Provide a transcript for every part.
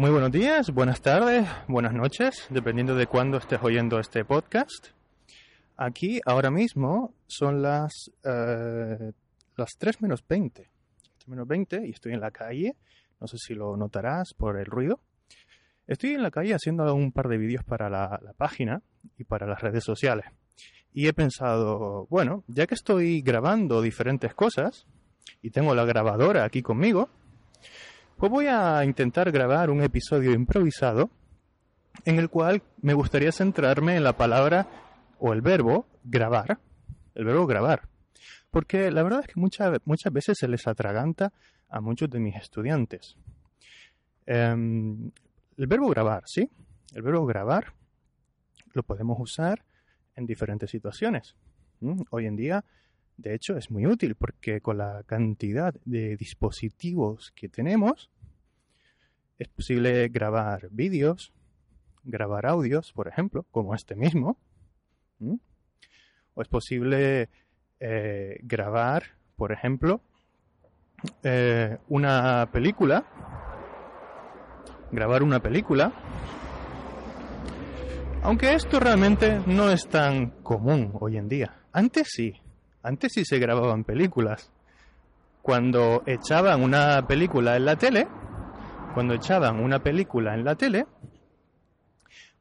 Muy buenos días, buenas tardes, buenas noches, dependiendo de cuándo estés oyendo este podcast. Aquí ahora mismo son las, eh, las 3 menos 20. 3 menos 20 y estoy en la calle. No sé si lo notarás por el ruido. Estoy en la calle haciendo un par de vídeos para la, la página y para las redes sociales. Y he pensado, bueno, ya que estoy grabando diferentes cosas y tengo la grabadora aquí conmigo, pues voy a intentar grabar un episodio improvisado en el cual me gustaría centrarme en la palabra o el verbo grabar, el verbo grabar. Porque la verdad es que muchas, muchas veces se les atraganta a muchos de mis estudiantes. Em, el verbo grabar, ¿sí? El verbo grabar lo podemos usar en diferentes situaciones. Hoy en día de hecho, es muy útil porque con la cantidad de dispositivos que tenemos, es posible grabar vídeos, grabar audios, por ejemplo, como este mismo. O es posible eh, grabar, por ejemplo, eh, una película, grabar una película, aunque esto realmente no es tan común hoy en día. Antes sí, antes sí se grababan películas. Cuando echaban una película en la tele, cuando echaban una película en la tele,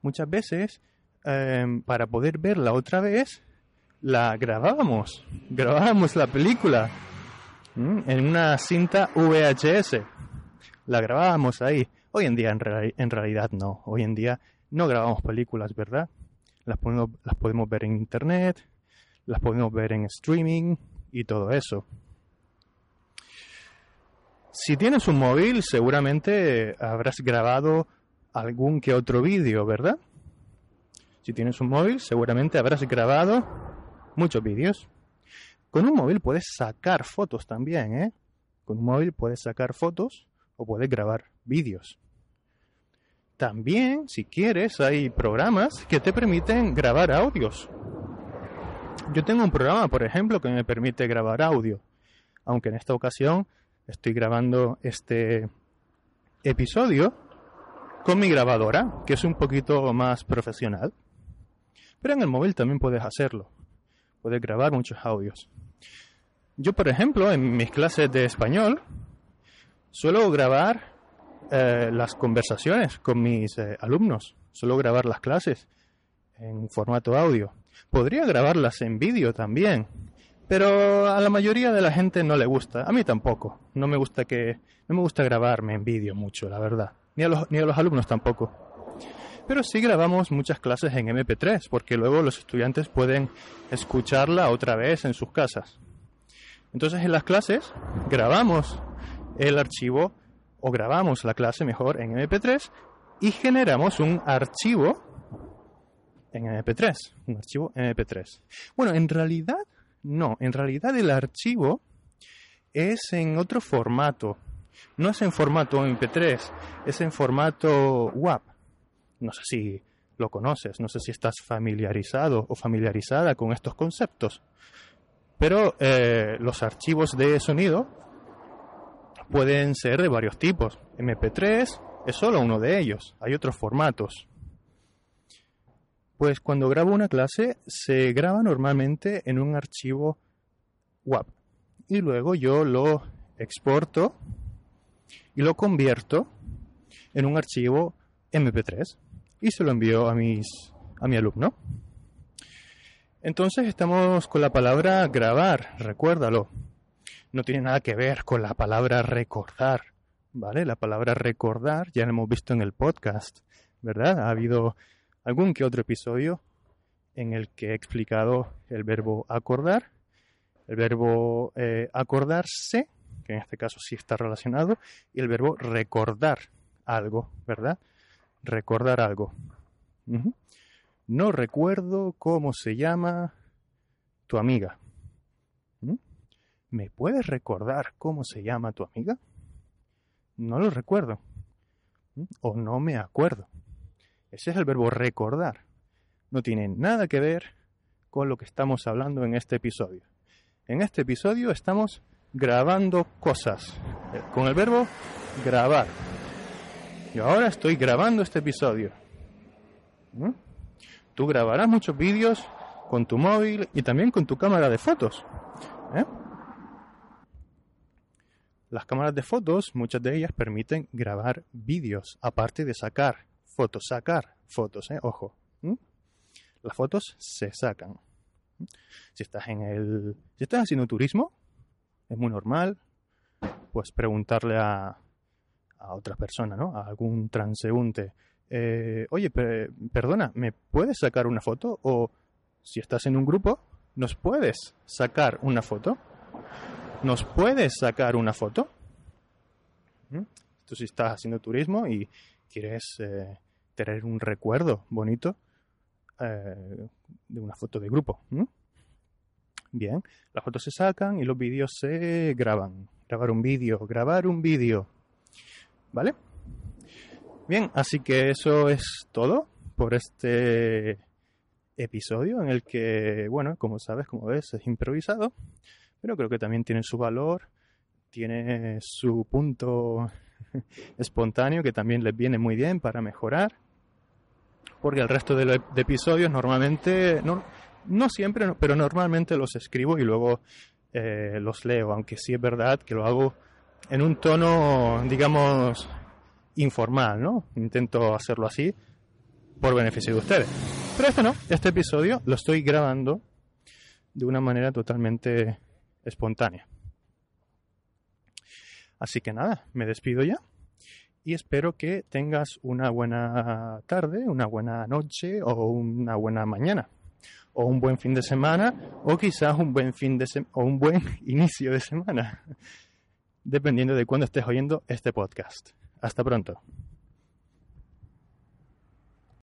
muchas veces em, para poder verla otra vez, la grabábamos, grabábamos la película en una cinta VHS, la grabábamos ahí. Hoy en día en, realidad no, hoy en día no grabamos películas, ¿verdad? Las podemos, las podemos ver en internet, las podemos ver en streaming y todo eso. Si tienes un móvil, seguramente habrás grabado algún que otro vídeo, ¿verdad? Si tienes un móvil, seguramente habrás grabado muchos vídeos. Con un móvil puedes sacar fotos también, ¿eh? Con un móvil puedes sacar fotos o puedes grabar vídeos. También, si quieres, hay programas que te permiten grabar audios. Yo tengo un programa, por ejemplo, que me permite grabar audio, aunque en esta ocasión estoy grabando este episodio con mi grabadora, que es un poquito más profesional. Pero en el móvil también puedes hacerlo. Puedes grabar muchos audios. Yo, por ejemplo, en mis clases de español, suelo grabar eh, las conversaciones con mis eh, alumnos. Suelo grabar las clases en formato audio. Podría grabarlas en vídeo también, pero a la mayoría de la gente no le gusta. A mí tampoco. No me gusta que no me gusta grabarme en vídeo mucho, la verdad. Ni a los ni a los alumnos tampoco. Pero sí grabamos muchas clases en MP3 porque luego los estudiantes pueden escucharla otra vez en sus casas. Entonces en las clases grabamos el archivo o grabamos la clase mejor en MP3 y generamos un archivo en MP3, un archivo MP3. Bueno, en realidad no, en realidad el archivo es en otro formato. No es en formato MP3, es en formato WAP. No sé si lo conoces, no sé si estás familiarizado o familiarizada con estos conceptos. Pero eh, los archivos de sonido pueden ser de varios tipos. MP3 es solo uno de ellos, hay otros formatos. Pues cuando grabo una clase se graba normalmente en un archivo WAP y luego yo lo exporto y lo convierto en un archivo MP3 y se lo envío a mis a mi alumno. Entonces estamos con la palabra grabar, recuérdalo. No tiene nada que ver con la palabra recordar, ¿vale? La palabra recordar ya la hemos visto en el podcast, ¿verdad? Ha habido algún que otro episodio en el que he explicado el verbo acordar, el verbo eh, acordarse, que en este caso sí está relacionado, y el verbo recordar algo, ¿verdad? Recordar algo. No recuerdo cómo se llama tu amiga. ¿Me puedes recordar cómo se llama tu amiga? No lo recuerdo. O no me acuerdo. Ese es el verbo recordar. No tiene nada que ver con lo que estamos hablando en este episodio. En este episodio estamos grabando cosas con el verbo grabar. Yo ahora estoy grabando este episodio. ¿Mm? Tú grabarás muchos vídeos con tu móvil y también con tu cámara de fotos. ¿eh? Las cámaras de fotos, muchas de ellas permiten grabar vídeos, aparte de sacar fotos, sacar fotos, ¿eh? ojo. Las fotos se sacan. Si estás en el, si estás haciendo turismo, es muy normal, pues preguntarle a, a otra persona, ¿no? A algún transeúnte. Eh, oye, perdona, ¿me puedes sacar una foto? O si estás en un grupo, ¿nos puedes sacar una foto? ¿Nos puedes sacar una foto? ¿Mm? Si estás haciendo turismo y quieres eh, tener un recuerdo bonito eh, de una foto de grupo. Bien, las fotos se sacan y los vídeos se graban. Grabar un vídeo, grabar un vídeo. ¿Vale? Bien, así que eso es todo por este episodio en el que, bueno, como sabes, como ves, es improvisado, pero creo que también tiene su valor, tiene su punto espontáneo que también les viene muy bien para mejorar, porque el resto de, episodios normalmente, no, siempre, pero normalmente los escribo y luego eh, los leo, aunque sí es verdad que lo hago en un tono, digamos, informal, ¿no? Intento hacerlo así por beneficio de ustedes. Pero este no, este episodio lo estoy grabando de una manera totalmente espontánea. Así que nada, me despido ya y espero que tengas una buena tarde, una buena noche o una buena mañana o un buen fin de semana o quizás un buen fin de o un buen inicio de semana dependiendo de cuándo estés oyendo este podcast. Hasta pronto.